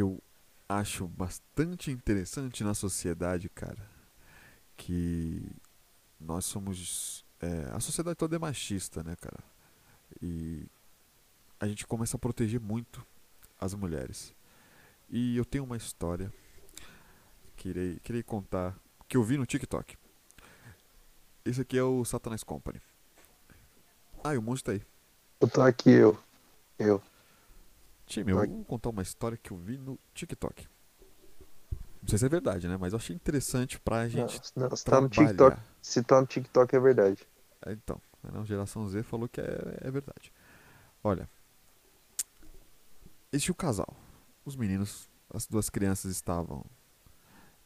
eu acho bastante interessante na sociedade, cara, que nós somos. É, a sociedade toda é machista, né, cara? E a gente começa a proteger muito as mulheres. E eu tenho uma história que irei, que irei contar, que eu vi no TikTok. Esse aqui é o Satanás Company. Ah, e o monstro tá aí. Eu tô aqui, eu. Eu. Time, eu vou contar uma história que eu vi no TikTok. Não sei se é verdade, né? Mas eu achei interessante pra gente. Não, não se, tá no TikTok, se tá no TikTok é verdade. É, então, a né, geração Z falou que é, é verdade. Olha, existe o casal. Os meninos, as duas crianças estavam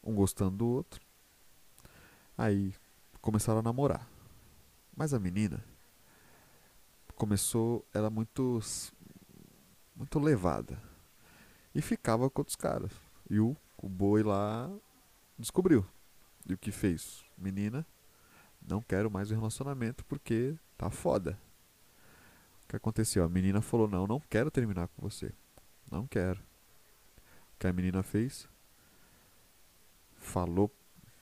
um gostando do outro. Aí começaram a namorar. Mas a menina começou, era muito muito levada. E ficava com outros caras. E o, o boi lá descobriu. E o que fez? Menina, não quero mais um relacionamento porque tá foda. O que aconteceu? A menina falou: Não, não quero terminar com você. Não quero. O que a menina fez? Falou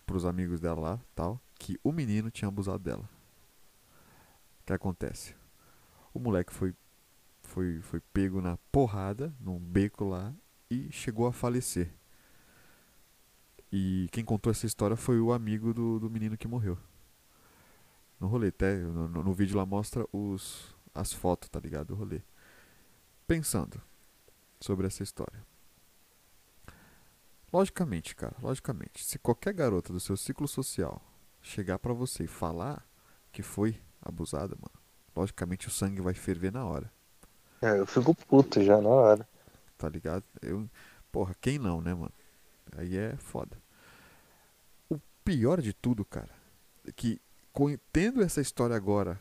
pros amigos dela lá, tal, que o menino tinha abusado dela. O que acontece? O moleque foi foi, foi pego na porrada, num beco lá, e chegou a falecer. E quem contou essa história foi o amigo do, do menino que morreu. No rolê, até no, no vídeo lá mostra os, as fotos, tá ligado? Do rolê. Pensando sobre essa história. Logicamente, cara, logicamente, se qualquer garota do seu ciclo social chegar para você e falar que foi abusada, mano, logicamente o sangue vai ferver na hora. É, eu fico puto já na hora. Tá ligado? Eu, porra, quem não, né, mano? Aí é foda. O pior de tudo, cara, é que tendo essa história agora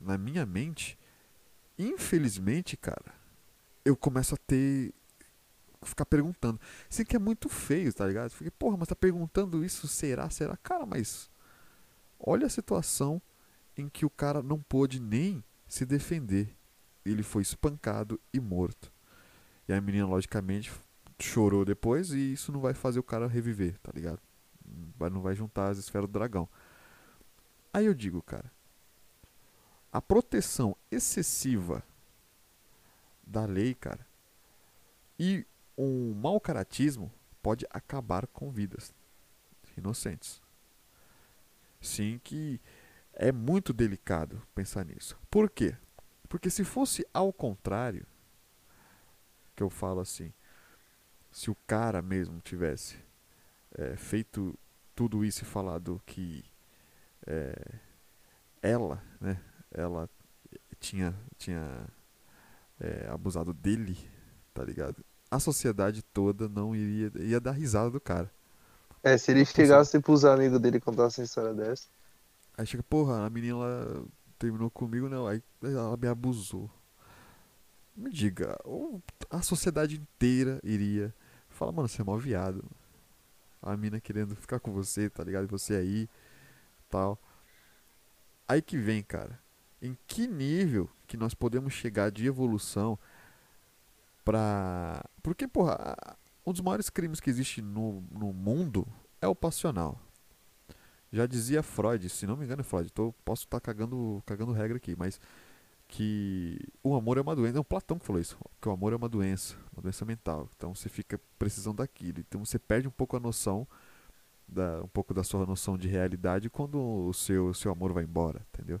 na minha mente, infelizmente, cara, eu começo a ter ficar perguntando. Sei que é muito feio, tá ligado? Fiquei, porra, mas tá perguntando isso, será? Será? Cara, mas olha a situação em que o cara não pôde nem se defender ele foi espancado e morto. E a menina, logicamente, chorou depois e isso não vai fazer o cara reviver, tá ligado? Não vai juntar as esferas do dragão. Aí eu digo, cara, a proteção excessiva da lei, cara, e um mau caratismo pode acabar com vidas inocentes. Sim, que é muito delicado pensar nisso. Por quê? Porque se fosse ao contrário, que eu falo assim, se o cara mesmo tivesse é, feito tudo isso e falado que é, ela, né, ela tinha, tinha é, abusado dele, tá ligado? A sociedade toda não iria ia dar risada do cara. É, se ele chegasse pros amigos dele contar essa história dessa. Aí chega, porra, a menina terminou comigo, não, aí ela me abusou. Me diga, a sociedade inteira iria falar, mano, você é mó viado. A mina querendo ficar com você, tá ligado? Você aí, tal. Aí que vem, cara. Em que nível que nós podemos chegar de evolução pra. Porque, porra, um dos maiores crimes que existe no, no mundo é o passional. Já dizia Freud, se não me engano é Freud, tô, posso estar tá cagando, cagando regra aqui, mas que o amor é uma doença. É o Platão que falou isso, que o amor é uma doença, uma doença mental. Então você fica precisando daquilo. Então você perde um pouco a noção, da, um pouco da sua noção de realidade quando o seu, o seu amor vai embora, entendeu?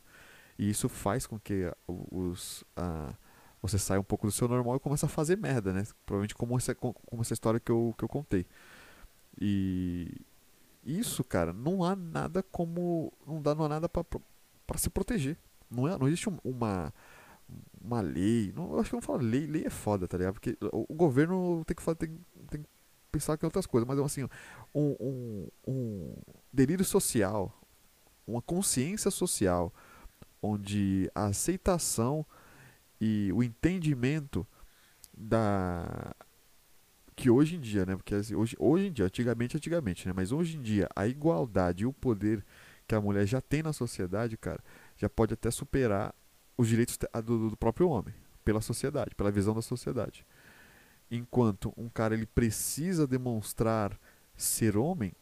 E isso faz com que os, a, você saia um pouco do seu normal e comece a fazer merda, né? Provavelmente como essa, como essa história que eu, que eu contei. E, isso, cara, não há nada como. Não dá, não há nada para se proteger. Não, é, não existe uma, uma lei. Não, eu acho que não falo lei. Lei é foda, tá ligado? Porque o, o governo tem que, fazer, tem, tem que pensar que outras coisas. Mas assim, um, um, um delírio social, uma consciência social, onde a aceitação e o entendimento da que hoje em dia, né? Porque assim, hoje, hoje em dia, antigamente, antigamente, né? Mas hoje em dia, a igualdade e o poder que a mulher já tem na sociedade, cara, já pode até superar os direitos do, do próprio homem, pela sociedade, pela visão da sociedade. enquanto um cara ele precisa demonstrar ser homem,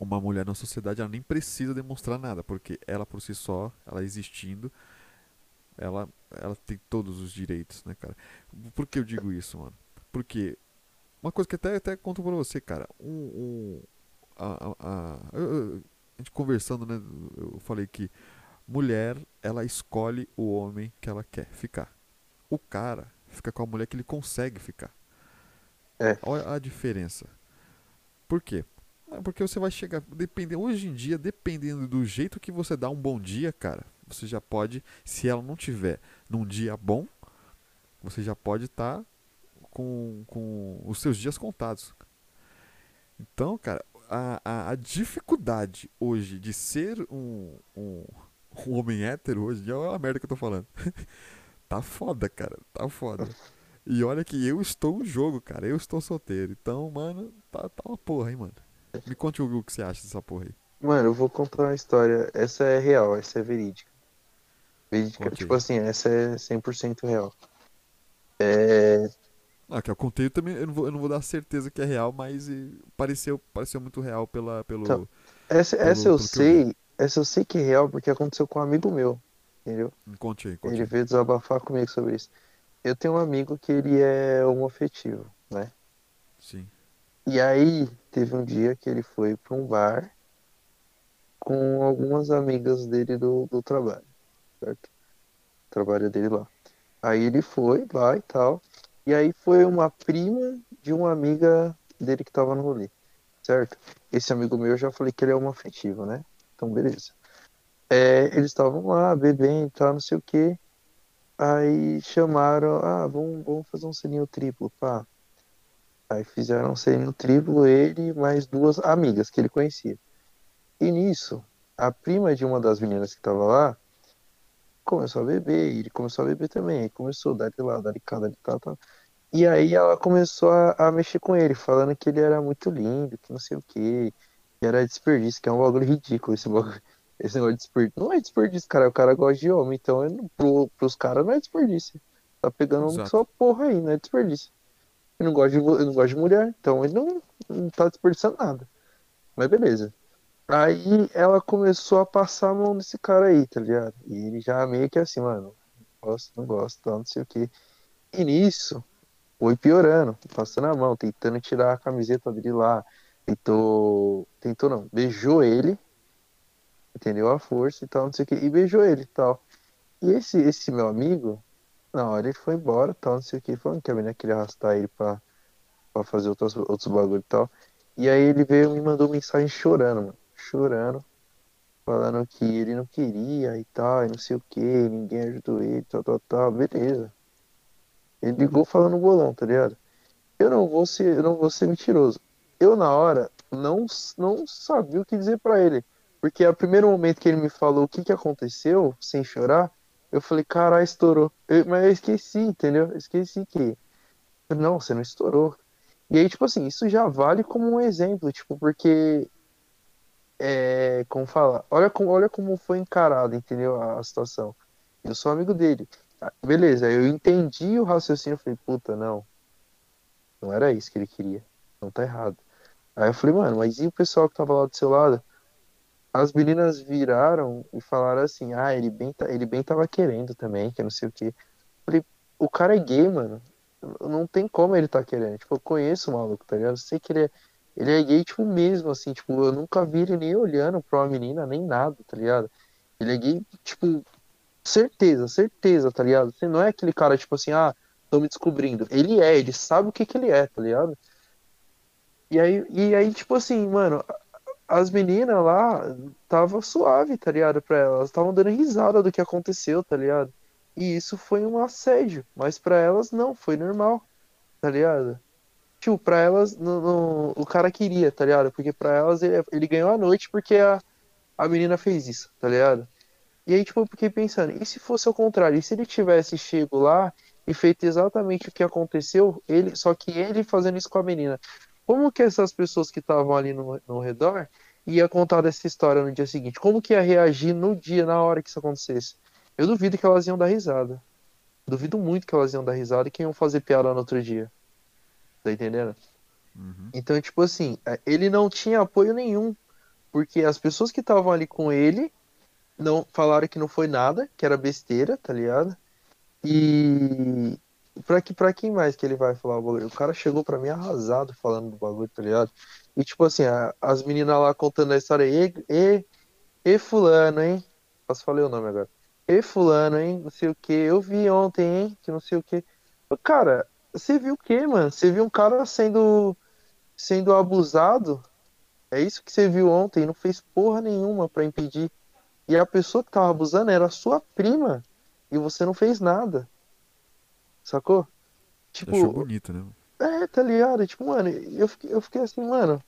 uma mulher na sociedade ela nem precisa demonstrar nada, porque ela por si só, ela existindo, ela, ela tem todos os direitos, né, cara? Por que eu digo isso, mano? Porque uma coisa que até, até conto pra você, cara, um, um a, a, a, a gente conversando, né, eu falei que mulher, ela escolhe o homem que ela quer ficar. O cara fica com a mulher que ele consegue ficar. É. Olha a diferença. Por quê? É porque você vai chegar, dependendo, hoje em dia, dependendo do jeito que você dá um bom dia, cara, você já pode, se ela não tiver num dia bom, você já pode estar tá com, com os seus dias contados. Então, cara, a, a, a dificuldade hoje de ser um, um, um homem hétero hoje, é a merda que eu tô falando. tá foda, cara, tá foda. E olha que eu estou no jogo, cara. Eu estou solteiro. Então, mano, tá, tá uma porra, hein, mano. Me conte o que você acha dessa porra aí. Mano, eu vou contar uma história. Essa é real, essa é verídica. Verídica, Ok. tipo assim, essa é 100% real. É. Ah, que eu contei também, eu não vou, eu não vou dar certeza que é real, mas pareceu, pareceu muito real pela, pelo. Então, Essa, Pelo- essa eu que eu sei. Essa eu sei que é real porque aconteceu com um amigo meu. Entendeu? Conte aí, conte Ele veio desabafar comigo sobre isso. Eu tenho um amigo que ele é homoafetivo, né? Sim. E aí, teve um dia que ele foi para um bar com algumas amigas dele do, do trabalho, certo? Trabalho dele lá. Aí ele foi lá e tal. E aí foi uma prima de uma amiga dele que tava no rolê, certo? Esse amigo meu eu já falei que ele é homoafetivo, né? Então, beleza. É, eles estavam lá bebendo tal, não sei o quê. Aí chamaram, ah, vamos, vamos fazer um selinho triplo, pá. Aí fizeram um selinho triplo, ele mais duas amigas que ele conhecia. E nisso, a prima de uma das meninas que tava lá começou a beber, e ele começou a beber também. Aí começou, dali lá, dali cá, dali cá, tá. E aí ela começou a, a mexer com ele, falando que ele era muito lindo, que não sei o quê, que era desperdício, que é um bagulho ridículo esse bagulho. Esse negócio de desperdício. Não é desperdício, cara. O cara gosta de homem, então ele, pro, pros caras não é desperdício. Tá pegando Exato. sua porra aí, não é desperdício. Ele não gosta de, ele não gosta de mulher, então ele não, não tá desperdiçando nada. Mas beleza. Aí ela começou a passar a mão nesse cara aí, tá ligado? E ele já meio que assim, mano, gosto, não gosto, tal, não sei o quê. E nisso, foi piorando, passando a mão, tentando tirar a camiseta dele lá. Tentou. Tentou não, beijou ele, entendeu? A força e tal, não sei o quê. E beijou ele e tal. E esse, esse meu amigo, na hora ele foi embora, tal, não sei o quê, falando que a menina queria arrastar ele pra, pra fazer outros, outros bagulho e tal. E aí ele veio e me mandou mensagem chorando, mano. Chorando. Falando que ele não queria e tal, e não sei o que, ninguém ajudou ele, tal, tal, tal. Beleza. Ele ligou falando bolão, tá ligado? Eu não vou ser, eu não vou ser mentiroso. Eu, na hora, não, não sabia o que dizer pra ele. Porque a primeiro momento que ele me falou o que que aconteceu, sem chorar, eu falei, caralho, estourou. Eu- mas eu esqueci, entendeu? Eu esqueci que. Não, você não estourou. E aí, tipo assim, isso já vale como um exemplo, tipo, porque. É. Como fala? Olha como, olha como foi encarado, entendeu? A, a situação. Eu sou amigo dele. Ah, Beleza, eu entendi o raciocínio. Eu falei, puta, não. Não era isso que ele queria. Não tá errado. Aí eu falei, mano, mas e o pessoal que tava lá do seu lado? As meninas viraram e falaram assim, ah, ele bem, ta- ele bem tava querendo também, que não sei o quê. Eu falei, o cara é gay, mano. Não tem como ele tá querendo. Tipo, eu conheço o maluco, tá ligado? Eu sei que ele é, ele é gay, tipo, mesmo, assim, tipo, eu nunca vi ele nem olhando pra uma menina, nem nada, tá ligado? Ele é gay, tipo, certeza, certeza, tá ligado? Você não é aquele cara, tipo assim, ah, tô me descobrindo. Ele é, ele sabe o que que ele é, tá ligado? E aí, e aí tipo assim, mano, as meninas lá tava suave, tá ligado? Pra elas, estavam dando risada do que aconteceu, tá ligado? E isso foi um assédio, mas pra elas não, foi normal, tá ligado? Tipo, pra elas, no, no- o cara queria, tá ligado? Porque pra elas ele, ele ganhou a noite porque a, a menina fez isso, tá ligado? E aí, tipo, eu fiquei pensando, e se fosse ao contrário? E se ele tivesse chego lá e feito exatamente o que aconteceu, ele, só que ele fazendo isso com a menina? Como que essas pessoas que estavam ali no, no redor ia contar dessa história no dia seguinte? Como que ia reagir no dia, na hora que isso acontecesse? Eu duvido que elas iam dar risada. Duvido muito que elas iam dar risada e que iam fazer piada no outro dia. Tá entendendo? Uhum. Então, tipo assim, é, ele não tinha apoio nenhum, porque as pessoas que estavam ali com ele não falaram que não foi nada, que era besteira, tá ligado? E pra, que, pra quem mais que ele vai falar o bagulho? O cara chegou pra mim arrasado falando do bagulho, tá ligado? E tipo assim, a- as meninas lá contando a história, e, e, e fulano, hein? Posso falar o nome agora? E fulano, hein? Não sei o que, eu vi ontem, hein? Que não sei o que. Cara, você viu o quê, mano? Você viu um cara sendo, sendo abusado? É isso que você viu ontem, não fez porra nenhuma pra impedir. E a pessoa que tava abusando era a sua prima. E você não fez nada. Sacou? Achou Tipo, bonito, né? é, tá ligado? Tipo, mano, eu fiquei, eu fiquei assim, mano,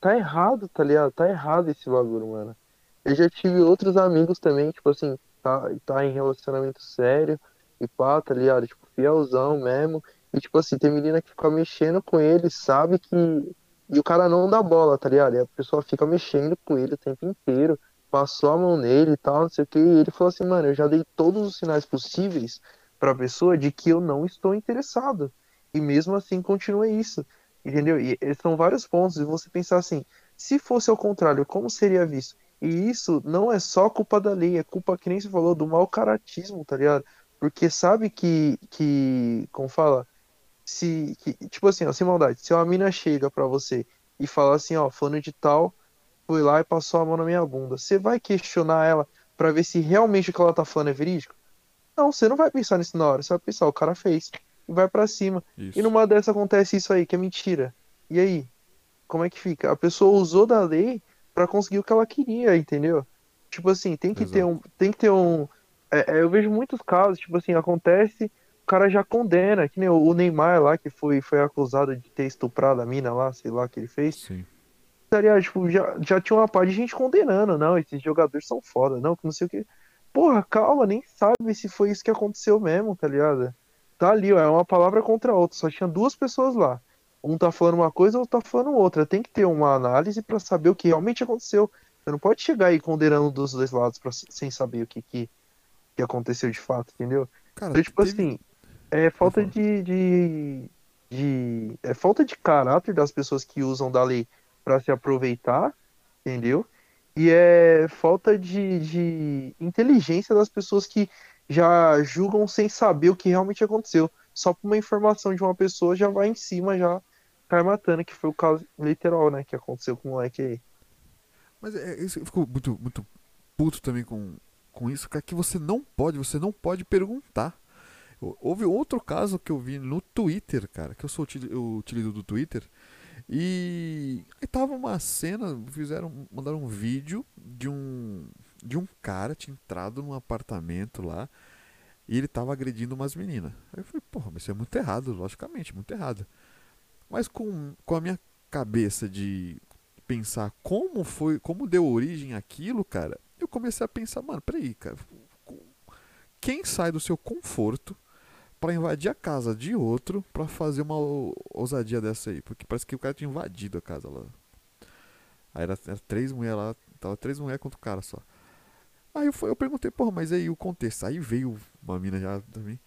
tá errado, tá ligado? Tá errado esse bagulho, mano. Eu já tive outros amigos também, tipo assim, tá, tá em relacionamento sério e pá, tá ligado? Tipo, fielzão mesmo. E tipo assim, tem menina que fica mexendo com ele, sabe que. E o cara não dá bola, tá ligado? E a pessoa fica mexendo com ele o tempo inteiro, passou a mão nele e tal, não sei o que. E ele falou assim, mano, eu já dei todos os sinais possíveis pra pessoa de que eu não estou interessado. E mesmo assim continua isso. Entendeu? E são vários pontos. E você pensar assim, se fosse ao contrário, como seria visto? E isso não é só culpa da lei, é culpa, que nem você falou, do mau caratismo, tá ligado? Porque sabe que, que como fala, se, que, tipo assim, ó, sem maldade, se uma mina chega pra você e fala assim, ó, fulano de tal foi lá e passou a mão na minha bunda, você vai questionar ela pra ver se realmente o que ela tá falando é verídico? Não, você não vai pensar nisso na hora, você vai pensar, o cara fez, e vai pra cima. Isso. E numa dessa acontece isso aí, que é mentira. E aí? Como é que fica? A pessoa usou da lei pra conseguir o que ela queria, entendeu? Tipo assim, tem que ter Exato. um, tem que ter um, é, é, eu vejo muitos casos, tipo assim, acontece, o cara já condena, que nem o Neymar lá que foi foi acusado de ter estuprado a mina lá, sei lá que ele fez. Sim. Tipo, já, já tinha uma parte de gente condenando, não, esses jogadores são foda, não, que não sei o que. Porra, calma, nem sabe se foi isso que aconteceu mesmo, tá ligado? Tá ali, ó, é uma palavra contra a outra, só tinha duas pessoas lá. Um tá falando uma coisa, outro tá falando outra. Tem que ter uma análise pra saber o que realmente aconteceu. Você não pode chegar aí condenando dos dois lados pra- sem saber o que, que, que aconteceu de fato, entendeu? Cara, Então, tipo teve- assim, é falta de, de, de- É falta de caráter das pessoas que usam da lei pra se aproveitar, entendeu? E é falta de, de inteligência das pessoas que já julgam sem saber o que realmente aconteceu. Só por uma informação de uma pessoa já vai em cima, já cai matando, que foi o caso literal, né? Que aconteceu com o moleque aí. Mas é, é isso, eu fico muito, muito puto também com, com isso, cara, que você não pode, você não pode perguntar. Hou- Houve outro caso que eu vi no Twitter, cara, que eu sou eu utilizo do Twitter, e tava uma cena, fizeram, mandaram um vídeo de um de um cara tinha entrado num apartamento lá e ele tava agredindo umas meninas. Aí eu falei, porra, mas isso é muito errado, logicamente, muito errado. Mas com, com a minha cabeça de pensar como foi, como deu origem àquilo, cara, eu comecei a pensar, mano, peraí, cara, quem sai do seu conforto pra invadir a casa de outro pra fazer uma ou- ousadia dessa aí? Porque parece que o cara tinha invadido a casa lá. Aí era, era três mulheres lá, tava três mulheres contra o cara só. Aí eu, eu perguntei, porra, mas aí o contexto? Aí veio uma mina já também.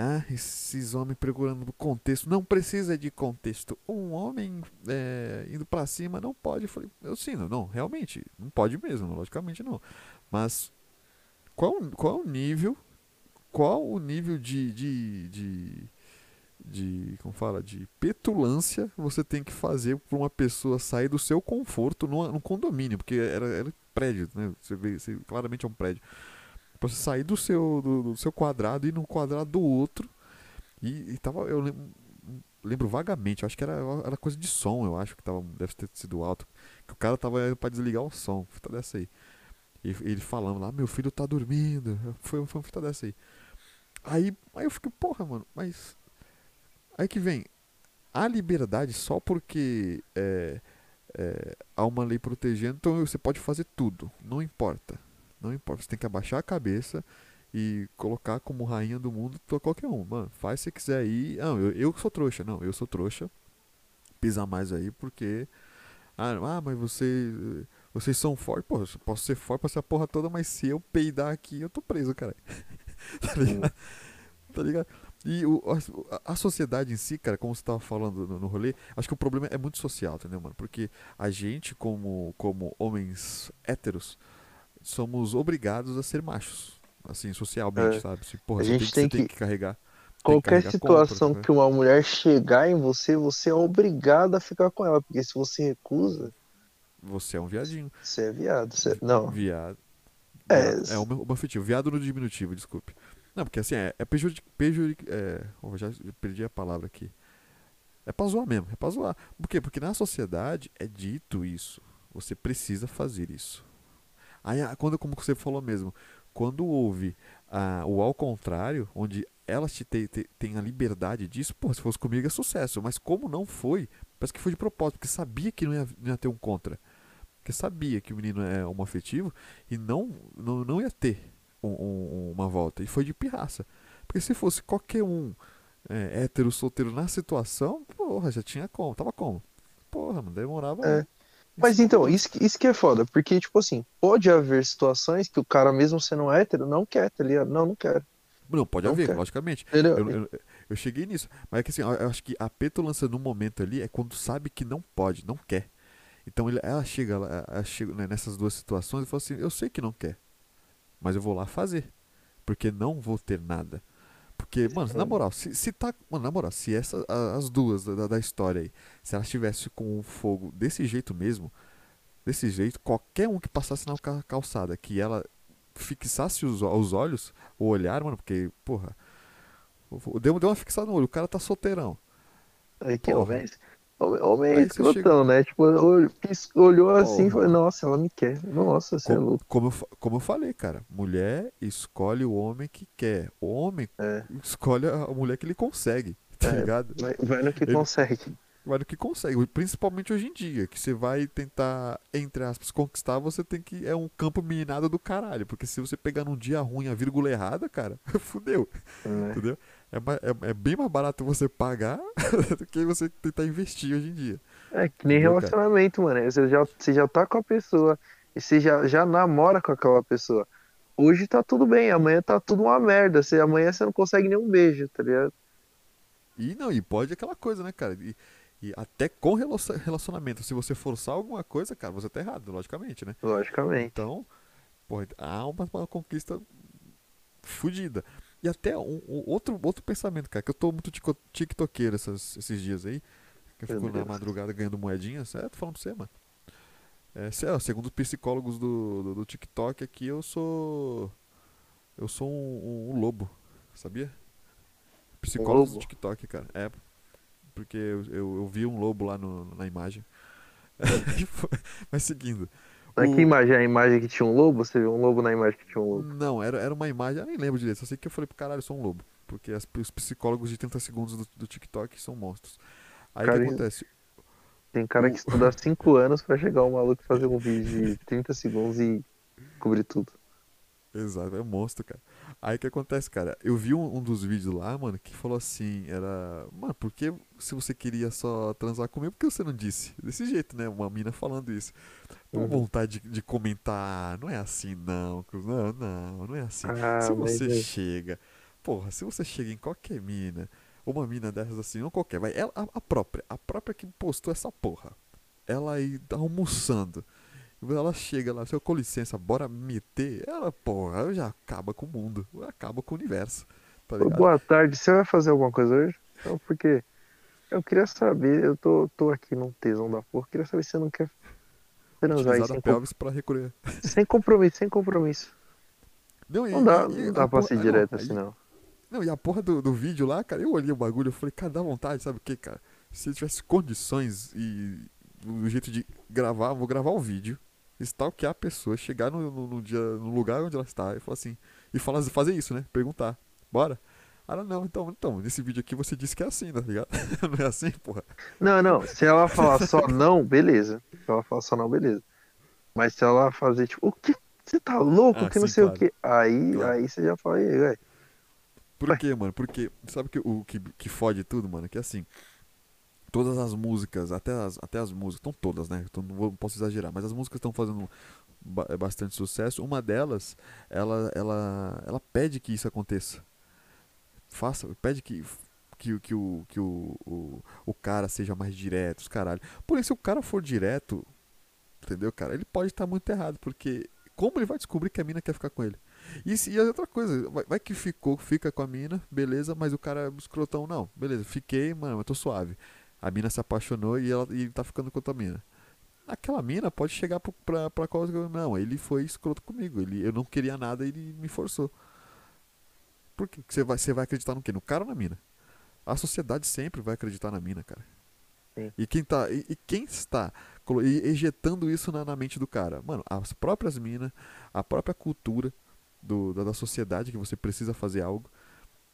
Ah, esses homens procurando contexto. Não precisa de contexto. Um homem é, indo pra cima não pode. Eu falei, eu sim, não, realmente, não pode mesmo, logicamente não. Mas qual, qual o nível, qual o nível de, de, de, de, como fala, de petulância você tem que fazer pra uma pessoa sair do seu conforto num condomínio, porque era, era prédio, né? Você vê, você, claramente é um prédio. Pra você sair do seu, do, do seu quadrado e ir no quadrado do outro. E, e tava, eu lembro, lembro vagamente, acho que era, era coisa de som, eu acho que tava, deve ter sido alto. Que o cara tava pra desligar o som, fita dessa aí. E ele falando lá, meu filho tá dormindo. Foi, foi uma fita dessa aí. Aí, aí eu fiquei, porra, mano, mas. Aí que vem. A liberdade só porque é, é, há uma lei protegendo, então você pode fazer tudo. Não importa. Não importa. Você tem que abaixar a cabeça e colocar como rainha do mundo qualquer um. Mano, faz se quiser aí. Não, eu, eu sou trouxa. Não, eu sou trouxa. Pisar mais aí porque. Ah, ah, mas você. Vocês são fortes. Pô, eu posso ser forte pra essa porra toda, mas se eu peidar aqui, eu tô preso, cara. tá ligado? Tá ligado? E o, a, a sociedade em si, cara, como você tava falando no, no rolê, acho que o problema é muito social, entendeu, mano? Porque a gente, como, como homens héteros, somos obrigados a ser machos. Assim, socialmente, É. sabe? Se, porra, A tem, gente que, tem tem que- carregar. tem que Qualquer carregar situação compras, né? que uma mulher chegar em você, você é obrigado a ficar com ela. Porque se você recusa, Você é um viadinho. você é viado. Você... Não. Viado. É. É, o afetivo. Viado no diminutivo, desculpe. Não, porque assim, é, é pejuric é, oh, já perdi a palavra aqui. É pra zoar mesmo, é pra zoar. Por quê? Porque na sociedade é dito isso. Você precisa fazer isso. Aí, ah, quando, como você falou mesmo, quando houve ah, o ao contrário, onde elas te te- te- têm a liberdade disso, pô, se fosse comigo é sucesso. Mas como não foi, parece que foi de propósito, porque sabia que não ia, não ia ter um contra. Porque sabia que o menino é homoafetivo e não, não, não ia ter um- um- uma volta. E foi de pirraça. Porque se fosse qualquer um é, hétero, solteiro na situação, porra, já tinha como. Tava como? Porra, não demorava. É. Mas então, isso, que- isso que é foda, porque, tipo assim, pode haver situações que o cara, mesmo sendo hétero, não quer, tá ligado? Não, não quero. Não, pode Não haver, quer. logicamente. Entendeu? Eu, eu, eu cheguei nisso. Mas é que assim, eu acho que a petulância no momento ali é quando sabe que não pode, não quer. Então ele- ela chega, lá- ela chega né, nessas duas situações e fala assim: Eu sei que não quer, mas eu vou lá fazer. Porque não vou ter nada. Porque, mano, na moral, se, se tá. Mano, na moral, se essas, as duas da, da história aí, se elas estivessem com o fogo desse jeito mesmo, desse jeito, qualquer um que passasse na ca- calçada, que ela fixasse os, os olhos, o olhar, mano, porque, porra. Deu, deu uma fixada no olho, o cara tá solteirão. Aí que Porra. homem, homem é escrotão, né? Tipo, olhou assim e falou, nossa, ela me quer. Nossa, você é Como, louco. como, como eu falei, cara, mulher escolhe o homem que quer. O homem É. escolhe a mulher que ele consegue, tá É. ligado? Vai, vai no que Ele- consegue. Vai no que consegue, principalmente hoje em dia, que você vai tentar, entre aspas, conquistar, você tem que. É um campo minado do caralho. Porque se você pegar num dia ruim a vírgula errada, cara, fudeu. né? Entendeu? É, é, é bem mais barato você pagar do que você tentar investir hoje em dia. É que nem relacionamento, mano. Você já, você já tá com a pessoa e você já, já namora com aquela pessoa. Hoje tá tudo bem, amanhã tá tudo uma merda. Você, amanhã você não consegue nem um beijo, tá ligado? E não, e pode aquela coisa, né, cara? E, e até com relacion- relacionamento, se você forçar alguma coisa, cara, você tá errado, logicamente, né? Logicamente. Então, porra, há uma, uma conquista fodida. E até um, um outro, outro pensamento, cara, que eu tô muito tiktokeiro essas- esses dias aí, que eu fico na madrugada ganhando moedinhas, é, tô falando pra você, mano. É, sé- ó, segundo os psicólogos do, do, do TikTok aqui, eu sou. Eu sou um, um- lobo, sabia? Psicólogos do? TikTok, cara. É. Porque eu, eu, eu vi um lobo lá no- na imagem. Mas seguindo. Mas que imagem? A imagem que tinha um lobo? Você viu um lobo na imagem que tinha um lobo? Não, era, era uma imagem, eu nem lembro direito, só sei que eu falei pro caralho, eu sou um lobo. Porque as- os psicólogos de 30 segundos do, do TikTok são monstros. Aí o que acontece? Tem cara que estuda 5 anos pra chegar um maluco e fazer um vídeo de 30 segundos e cobrir tudo. Exato, é um monstro, cara. Aí o que acontece, cara? Eu vi um, um dos vídeos lá, mano, que falou assim, era. Mano, por que se você queria só transar comigo, por que você não disse? Desse jeito, né? Uma mina falando isso. Com Uhum. vontade de, de comentar, não é assim não. Não, não, não é assim. Ah, se mas você é- chega, porra, se você chega em qualquer mina, ou uma mina dessas assim, não qualquer, vai, ela, a, própria, a própria que postou essa porra, ela aí tá almoçando, ela chega lá, seu com licença, bora meter, ela, porra, já acaba com o mundo, acaba com o universo, tá? Boa tarde, você vai fazer alguma coisa hoje? Não, porque eu queria saber, eu tô, tô aqui num tesão da porra, queria saber se você não quer sem, com- pelvis pra recolher. sem compromisso, sem compromisso. Não, e- Não dá, e- não dá pra ser não, direto assim, não. Não, e a porra do, do vídeo lá, cara, eu olhei o bagulho, eu falei, cara, dá vontade, sabe o que, cara? Se eu tivesse condições e do jeito de gravar, vou gravar o vídeo, stalkear a pessoa, chegar no, no, no dia, no lugar onde ela está e falar assim, e falar, fazer isso, né? Perguntar, bora? Ela, não, então, então, nesse vídeo aqui você disse que é assim, tá ligado? não é assim, porra? Não, não, se ela falar só não, beleza. Se ela só não, beleza. Mas se ela fazer tipo, o que? Você tá louco? Ah, que não sim, sei claro. o que. Aí, Claro. aí você já fala, aí, velho. Por quê, mano? Porque, sabe que, o que, que fode tudo, mano? Que assim, todas as músicas, até as, até as músicas, estão todas, né? Então não, vou- não posso exagerar, mas as músicas estão fazendo ba- bastante sucesso. Uma delas, ela, ela, ela pede que isso aconteça. faça, pede que que, que, o, que o, o, o cara seja mais direto, os caralho. Porém, se o cara for direto, entendeu, cara? Ele pode estar muito errado, porque como ele vai descobrir que a mina quer ficar com ele? E, se, e a outra coisa, vai, vai, que ficou, fica com a mina, beleza, mas o cara é escrotão, não, beleza, fiquei, mano, eu tô suave. A mina se apaixonou e, ela, e ele tá ficando com outra mina. Aquela mina pode chegar pra, pra qual. Não, ele foi escroto comigo. Ele, eu não queria nada e ele me forçou. Por que você vai, você vai acreditar no quê? No cara ou na mina? A sociedade sempre vai acreditar na mina, cara. Sim. E quem, tá, e, e quem está ejetando isso na, na, mente do cara? Mano, as próprias minas, a própria cultura do, da, da sociedade que você precisa fazer algo.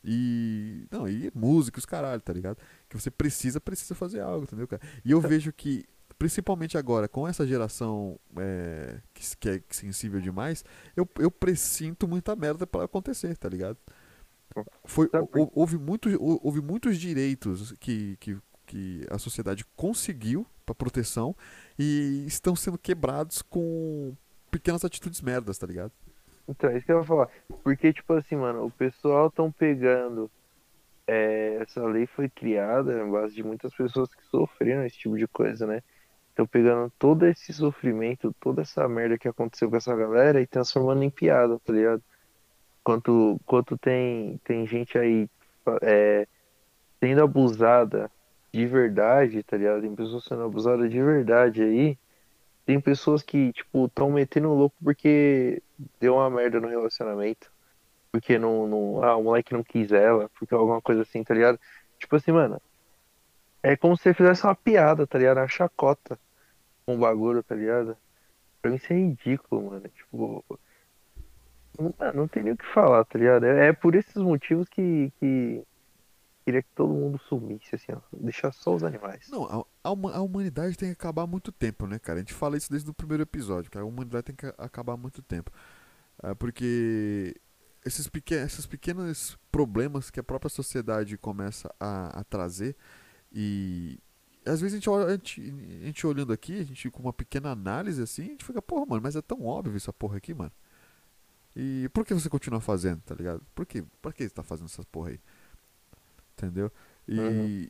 E. Não, e músicos, caralho, tá ligado? Que você precisa, precisa fazer algo, entendeu, cara? E eu vejo que, principalmente agora, com essa geração é, que, que, é sensível demais, eu, eu presinto muita merda para acontecer, tá ligado? Foi, houve, muitos, houve muitos direitos que, que, que a sociedade conseguiu para proteção e estão sendo quebrados com pequenas atitudes merdas, tá ligado? Então, é isso que eu vou falar. Porque, tipo assim, mano, o pessoal estão pegando. É, essa lei foi criada em base de muitas pessoas que sofreram esse tipo de coisa, né? Estão pegando todo esse sofrimento, toda essa merda que aconteceu com essa galera e transformando em piada, tá ligado? Quanto, quanto tem, tem gente aí é, sendo abusada de verdade, tá ligado? Tem pessoas sendo abusadas de verdade aí. Tem pessoas que, tipo, estão metendo louco porque deu uma merda no relacionamento. Porque não, não. Ah, o moleque não quis ela, porque alguma coisa assim, tá ligado? Tipo assim, mano. É como se você fizesse uma piada, tá ligado? Uma chacota com um bagulho, tá ligado? Pra mim isso é ridículo, mano. Tipo, não, não tem nem o que falar, tá ligado? É, é por esses motivos que, que queria que todo mundo sumisse, assim, ó. Deixar só os animais. Não, a, a, humanidade tem que acabar há muito tempo, né, cara? A gente fala isso desde o primeiro episódio, que a humanidade tem que acabar há muito tempo. É porque esses, pequen esses pequenos problemas que a própria sociedade começa a, a trazer e às vezes a gente, olha, a, gente, a gente olhando aqui, a gente com uma pequena análise assim, a gente fica, porra, mano, mas é tão óbvio essa porra aqui, mano. E por que você continua fazendo, tá ligado? Por que, por que você tá fazendo essas porra aí? Entendeu? E, uhum.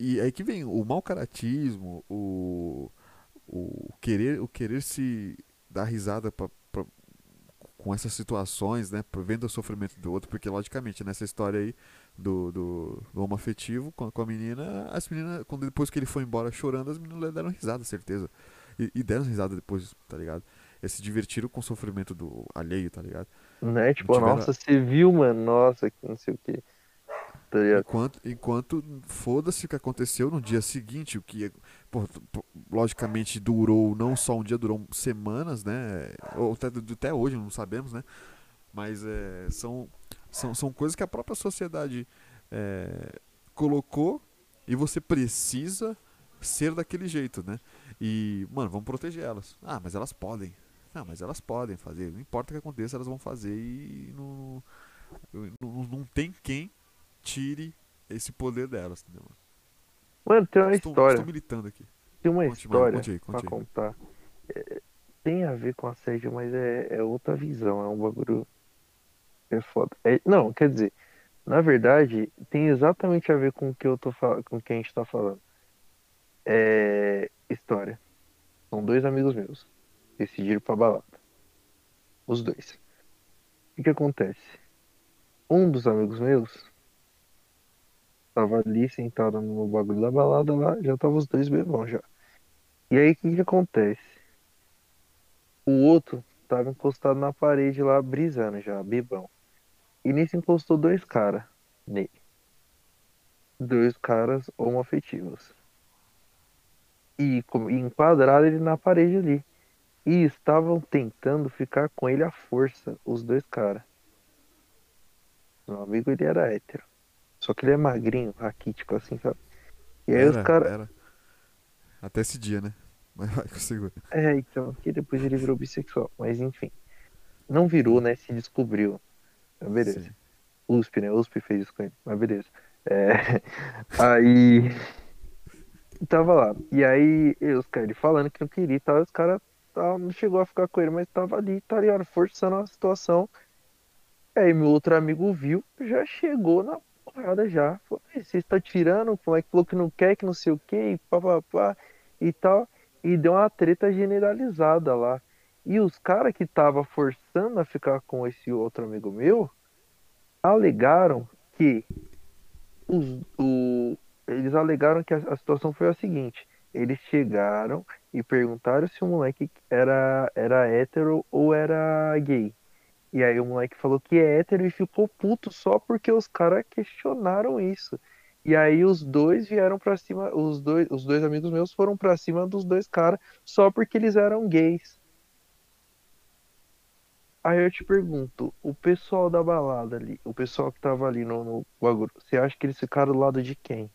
e aí que vem o mau caratismo, o, o, querer, o querer se dar risada pra, pra, com essas situações, né? Vendo o sofrimento do outro, porque logicamente nessa história aí do, do, do homoafetivo com, com a menina, as meninas, quando depois que ele foi embora chorando, as meninas deram risada, certeza. E, e deram risada depois, tá ligado? Eles se divertiram com o sofrimento do alheio, tá ligado? Né? Tipo, tiveram... nossa, você viu, mano? Nossa, que não sei o que. Tá enquanto, enquanto foda-se o que aconteceu no dia seguinte, o que pô, logicamente durou não só um dia, durou semanas, né? Ou até, até hoje, não sabemos, né? Mas é, são, são, são coisas que a própria sociedade é, colocou e você precisa ser daquele jeito, né? E, mano, vamos proteger elas. Ah, mas elas podem. Não, mas elas podem fazer. Não importa o que aconteça, elas vão fazer e não, não, não tem quem tire esse poder delas, entendeu? Mano, tem uma estou, história. Estou militando aqui. Tem uma conte, história conte aí, conte pra aí. contar. É, tem a ver com assédio, mas é, é outra visão. É um bagulho. É foda. É, não, quer dizer, na verdade, tem exatamente a ver com o que eu tô com o que a gente tá falando. É. História. São dois amigos meus decidiram ir pra balada. Os dois. O que, que acontece? Um dos amigos meus tava ali sentado no bagulho da balada lá, já tava os dois bebão já. E aí o que, que acontece? O outro tava encostado na parede lá, brisando já, bebão. E nisso encostou dois caras nele. Dois caras homoafetivos. E, e enquadraram ele na parede ali. E estavam tentando ficar com ele à força, os dois caras. Meu amigo ele era hétero. Só que ele é magrinho, raquítico, assim, sabe? E aí era, os caras. Até esse dia, né? Mas vai, consigo. É, então, que depois ele virou bissexual. Mas enfim. Não virou, né? Se descobriu. Então, beleza. Sim. USP, né? USP fez isso com ele. Mas beleza. É... aí. Tava lá. E aí, os caras ele falando que não queria e tal. Os caras não chegou a ficar com ele, mas tava ali, tá ligado? Forçando a situação. Aí meu outro amigo viu, já chegou na porrada já. Falou, "Ei, você está tirando, como é que falou que não quer, que não sei o que, e e tal. E deu uma treta generalizada lá. E os caras que tava forçando a ficar com esse outro amigo meu alegaram que os, o, eles alegaram que a, a situação foi a seguinte: eles chegaram e perguntaram se o moleque era, era hétero ou era gay. E aí o moleque falou que é hétero e ficou puto só porque os caras questionaram isso. E aí os dois vieram pra cima, os dois, os dois amigos meus foram pra cima dos dois caras só porque eles eram gays. Aí eu te pergunto, o pessoal da balada ali, o pessoal que tava ali no, no bagulho, você acha que eles ficaram do lado de quem?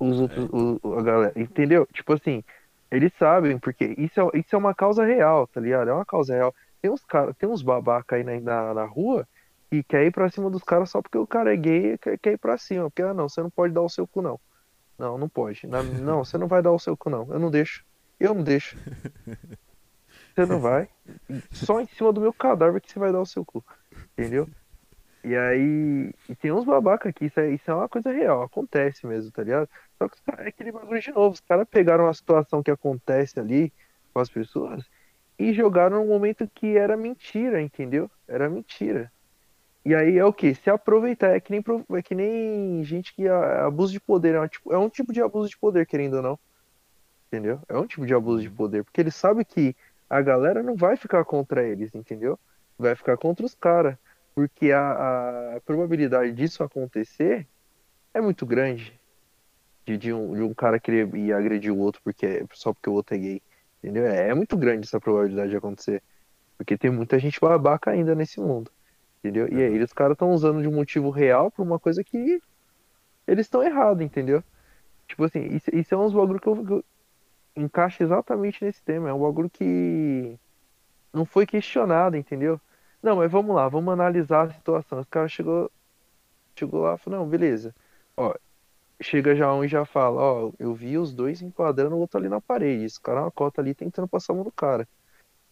Os outros, o- a galera, entendeu? Tipo assim, eles sabem, porque isso é, isso é uma causa real, tá ligado? É uma causa real. Tem uns cara, tem uns babaca aí na, na, na rua que quer ir pra cima dos caras só porque o cara é gay e quer, quer ir pra cima. Porque, ah, não, você não pode dar o seu cu, não. Não, não pode. Na- não, você não vai dar o seu cu, não. Eu não deixo. Eu não deixo. Você não vai. Só em cima do meu cadáver que você vai dar o seu cu. Entendeu? E aí. E tem uns babaca aqui, isso é, isso é uma coisa real, acontece mesmo, tá ligado? Só que é aquele bagulho de novo. Os caras pegaram a situação que acontece ali com as pessoas e jogaram num momento que era mentira, entendeu? Era mentira. E aí é o que? Se aproveitar, é que nem, é que nem gente que a- abuso de poder, é um, tipo, é um tipo de abuso de poder, querendo ou não. Entendeu? É um tipo de abuso de poder, porque ele sabe que a galera não vai ficar contra eles, entendeu? Vai ficar contra os caras. Porque a, a probabilidade disso acontecer é muito grande. De, de, um, de um cara querer ir agredir o outro porque, é- só porque o outro é gay. Entendeu? É, é muito grande essa probabilidade de acontecer. Porque tem muita gente babaca ainda nesse mundo. Entendeu? E aí os caras estão usando de um motivo real pra uma coisa que eles estão errados, entendeu? Tipo assim, isso, isso é uns bagulho que eu, que eu encaixa exatamente nesse tema. É um bagulho que não foi questionado, entendeu? Não, mas vamos lá, vamos analisar a situação. Os caras chegou, chegou lá e falou, não, beleza. Ó, chega já um e já fala, ó, eu vi os dois enquadrando o outro ali na parede. Esse cara é uma cota ali tentando passar a mão no cara.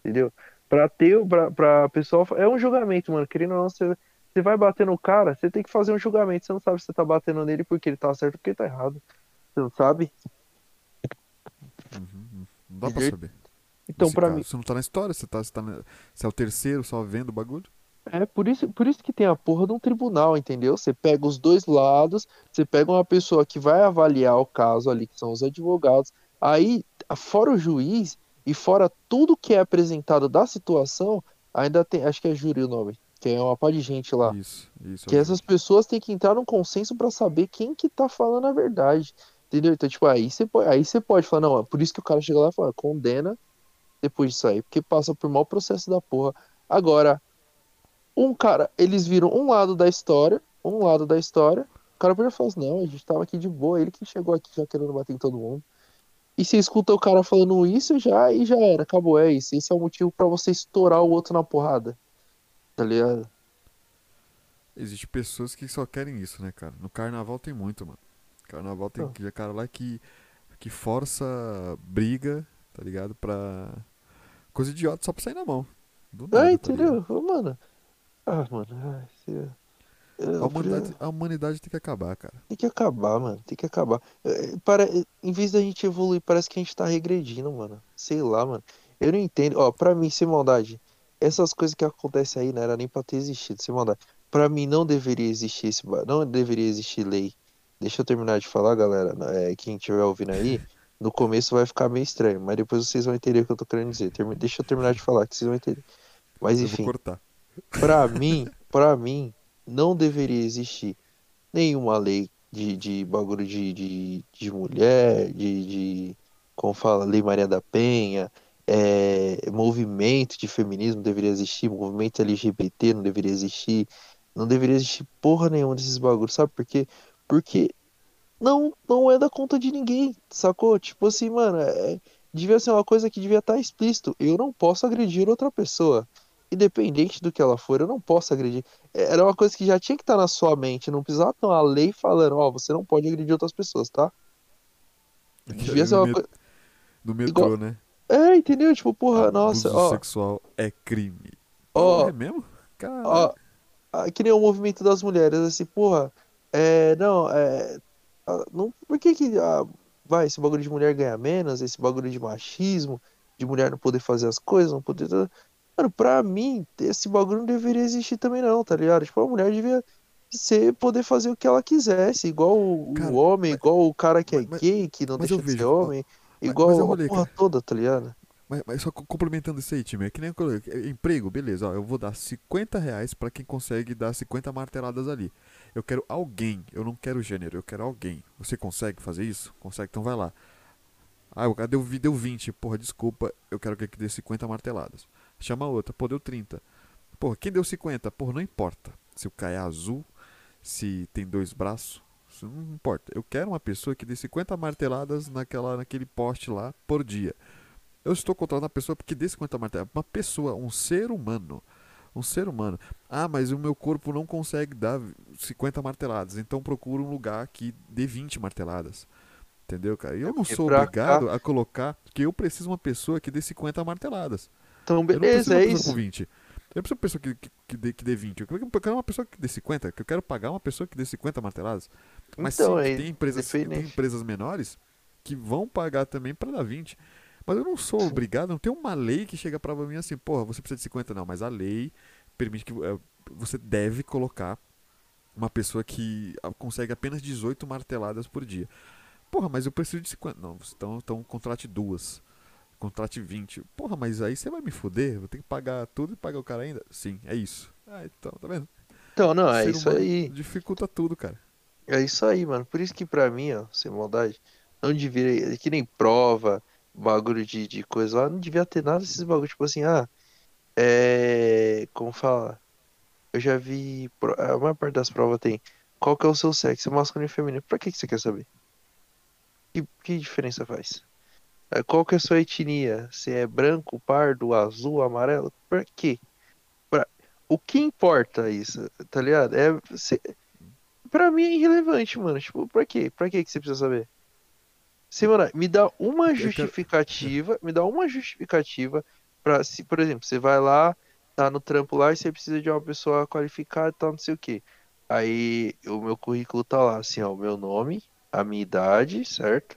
Entendeu? Pra ter, pra, pra pessoal. É um julgamento, mano. Querendo ou não, você, você vai bater no cara, você tem que fazer um julgamento. Você não sabe se você tá batendo nele porque ele tá certo ou porque ele tá errado. Você não sabe? Não dá pra saber. Então, caso, mim. Você não tá na história, você, tá, você, tá na- você é o terceiro só vendo o bagulho. É por isso, por isso que tem a porra de um tribunal, entendeu? Você pega os dois lados, você pega uma pessoa que vai avaliar o caso ali, que são os advogados. Aí, fora o juiz e fora tudo que é apresentado da situação, ainda tem, acho que é júri o nome, que é uma pá de gente lá. Isso, isso. Que é essas pessoas têm que entrar num consenso pra saber quem que tá falando a verdade. Entendeu? Então, tipo, aí você pode, aí você pode falar, não, é por isso que o cara chega lá e fala, condena depois disso aí, porque passa por mau processo da porra. Agora, um cara, eles viram um lado da história, um lado da história, o cara podia falar assim, não, a gente tava aqui de boa, ele que chegou aqui já querendo bater em todo mundo. E você escuta o cara falando isso já e já era, acabou, é isso. Esse é o motivo pra você estourar o outro na porrada. Tá ligado? Existem pessoas que só querem isso, né, cara? No carnaval tem muito, mano. Carnaval tem Ah. cara lá que, que força briga, tá ligado? Pra. Coisa idiota só pra sair na mão. Do nada, É, tá ligado? entendeu? Mano. Ah, mano. ai, se- eu A queria- humanidade, a humanidade tem que acabar, cara. Tem que acabar, mano. Tem que acabar. É, Para... Em vez da gente evoluir, parece que a gente tá regredindo, mano. Sei lá, mano. Eu não entendo. Ó, pra mim, sem maldade, essas coisas que acontecem aí não era nem pra ter existido, sem maldade. Pra mim, não deveria existir esse. Não deveria existir lei. Deixa eu terminar de falar, galera. É, quem estiver ouvindo aí, no começo vai ficar meio estranho, mas depois vocês vão entender o que eu tô querendo dizer. Deixa eu terminar de falar, que vocês vão entender. Mas Eu vou enfim. cortar. Pra mim, pra mim, não deveria existir nenhuma lei de, de bagulho de, de, de mulher, de, de, como fala, Lei Maria da Penha, é, movimento de feminismo deveria existir, movimento LGBT não deveria existir, não deveria existir porra nenhuma desses bagulhos, sabe por quê? Porque não, não é da conta de ninguém, sacou? Tipo assim, mano, é, devia ser uma coisa que devia estar explícito. Eu não posso agredir outra pessoa. Independente do que ela for, eu não posso agredir. É, Era uma coisa que já tinha que estar na sua mente. Não precisava ter uma lei falando, ó, você não pode agredir outras pessoas, tá? Devia ser uma coisa. no metrô, igual- né? É, entendeu? Tipo, porra, Abuso nossa, ó, sexual é crime. Ó. é mesmo? Cara, Ó, que nem o movimento das mulheres, assim, porra, é, não, é, não, por que que, ah, vai, esse bagulho de mulher ganhar menos, esse bagulho de machismo, de mulher não poder fazer as coisas, não poder, mano, pra mim, esse bagulho não deveria existir também não, tá ligado? Tipo, a mulher devia ser, poder fazer o que ela quisesse, igual o, o Cara, homem, mas- igual o cara que é mas- gay, que não deixa de ser vejo, ó, homem, mas- igual mas eu a rolei, porra cara. toda, tá ligado? Mas, mas só co- complementando isso aí, time, é que nem eu coloquei, é, emprego, beleza, ó, eu vou dar 50 reais pra quem consegue dar 50 marteladas ali. Eu quero alguém, eu não quero gênero, eu quero alguém. Você consegue fazer isso? Consegue, então vai lá. Ah, o cara deu, deu 20, porra, desculpa, eu quero que dê 50 marteladas. Chama outra, pô, deu 30. Porra, quem deu 50? Porra, não importa. Se o cara é azul, se tem dois braços, não importa. Eu quero uma pessoa que dê 50 marteladas naquela, naquele poste lá por dia. Eu estou contratando uma pessoa porque dê 50 marteladas. Uma pessoa, um ser humano. Um ser humano. Ah, mas o meu corpo não consegue dar 50 marteladas. Então procura um lugar que dê 20 marteladas. Entendeu, cara? E eu não porque sou obrigado a colocar que eu preciso uma pessoa que dê 50 marteladas. Então, Eu não preciso beleza, é isso. com 20. Eu não preciso de uma pessoa que, que, que, dê, que dê 20. Eu quero uma pessoa que dê 50. Que eu quero pagar uma pessoa que dê 50 marteladas. Mas Então, sim, é tem empresas, tem empresas menores que vão pagar também para dar 20. Mas eu não sou obrigado, não tem uma lei que chega pra mim assim, porra, você precisa de 50 não, mas a lei permite que eh, você deve colocar uma pessoa que ah, consegue apenas 18 marteladas por dia. Porra, mas eu preciso de 50. Não, então, então contrate duas. Contrate 20. Porra, mas aí você vai me fuder? Vou ter que pagar tudo e pagar o cara ainda? Sim, é isso. Ah, então, tá vendo? Então, não, é isso aí. Dificulta tudo, cara. É isso aí, mano. Por isso que pra mim, ó, sem maldade, não devia. é Que nem prova, bagulho de, de coisa lá, não devia ter nada desses bagulhos. Tipo assim, ah, é. Como fala? Eu já vi. A maior parte das provas tem. Qual que é o seu sexo, masculino e feminino? Pra que que você quer saber? Que, que diferença faz? É, Qual que é a sua etnia? Se é branco, pardo, azul, amarelo? Pra quê? Pra... O que importa isso, tá ligado? É. se- Pra mim é irrelevante, mano. Tipo, pra quê? Pra quê que você precisa saber? Simona, me dá uma justificativa, me dá uma justificativa pra, se, por exemplo, você vai lá, tá no trampo lá e você precisa de uma pessoa qualificada e tal, não sei o quê. Aí o meu currículo tá lá, assim, ó, o meu nome, a minha idade, certo?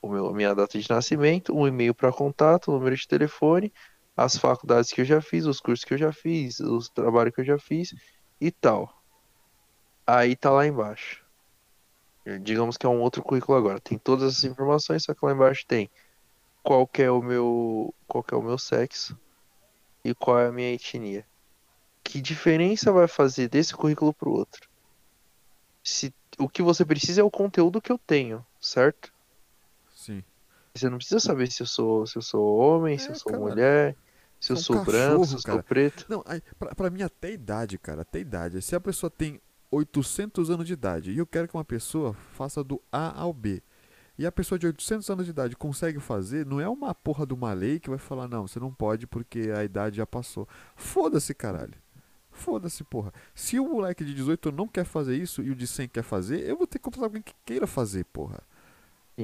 O meu, minha data de nascimento, um e-mail pra contato, número de telefone, as faculdades que eu já fiz, os cursos que eu já fiz, os trabalhos que eu já fiz e tal. Aí tá lá embaixo. Digamos que é um outro currículo agora. Tem todas essas informações, só que lá embaixo tem qual é o meu, qual é o meu sexo e qual é a minha etnia. Que diferença vai fazer desse currículo pro outro? Se o que você precisa é o conteúdo que eu tenho, certo? Você não precisa saber se eu sou, se eu sou homem, se É, eu sou cara. mulher, se eu é sou um branco, se cachorro, eu sou cara. preto. Não, aí, pra, pra mim até idade, cara, até idade. Se a pessoa tem 800 anos de idade e eu quero que uma pessoa faça do A ao B, e a pessoa de 800 anos de idade consegue fazer, não é uma porra de uma lei que vai falar, não, você não pode porque a idade já passou. Foda-se, caralho. Foda-se, porra. Se o moleque de 18 não quer fazer isso e o de 100 quer fazer, eu vou ter que contratar alguém que queira fazer, porra.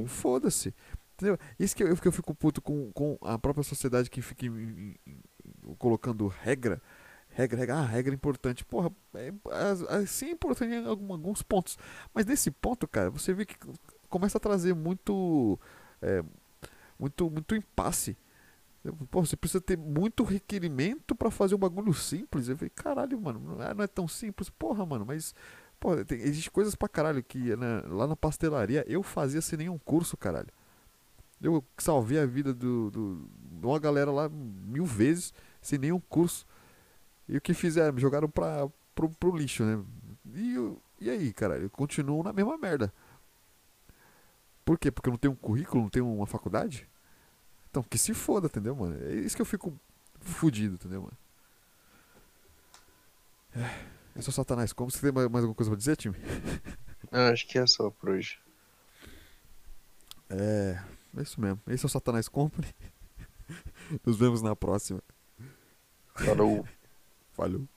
Foda-se. Entendeu? Isso que eu, que eu fico puto com, com a própria sociedade que fica em- em- colocando regra. Regra, regra, ah, regra importante. Porra, é, é, é, é importante em algum- alguns pontos. Mas nesse ponto, cara, você vê que começa a trazer muito. é, muito, muito impasse. Você precisa ter muito requerimento pra fazer um bagulho simples. Eu falei, caralho, mano, não é, é tão simples. Porra, mano, mas. Pô, tem, existe coisas pra caralho que né, lá na pastelaria eu fazia sem nenhum curso, caralho. Eu salvei a vida do, do, de uma galera lá mil vezes sem nenhum curso. E o que fizeram? Jogaram pra, pro, pro lixo, né? E, eu- e aí, caralho? Eu continuo na mesma merda. Por quê? Porque eu não tenho um currículo, não tenho uma faculdade? Então, que se foda, entendeu, mano? É isso que eu fico fudido, entendeu, mano? É, é o Satanás como? Você tem mais, mais alguma coisa pra dizer, time? Eu acho que é só por hoje. É, é isso mesmo. Esse é o Satanás Company. Nos vemos na próxima. Falou. Falou.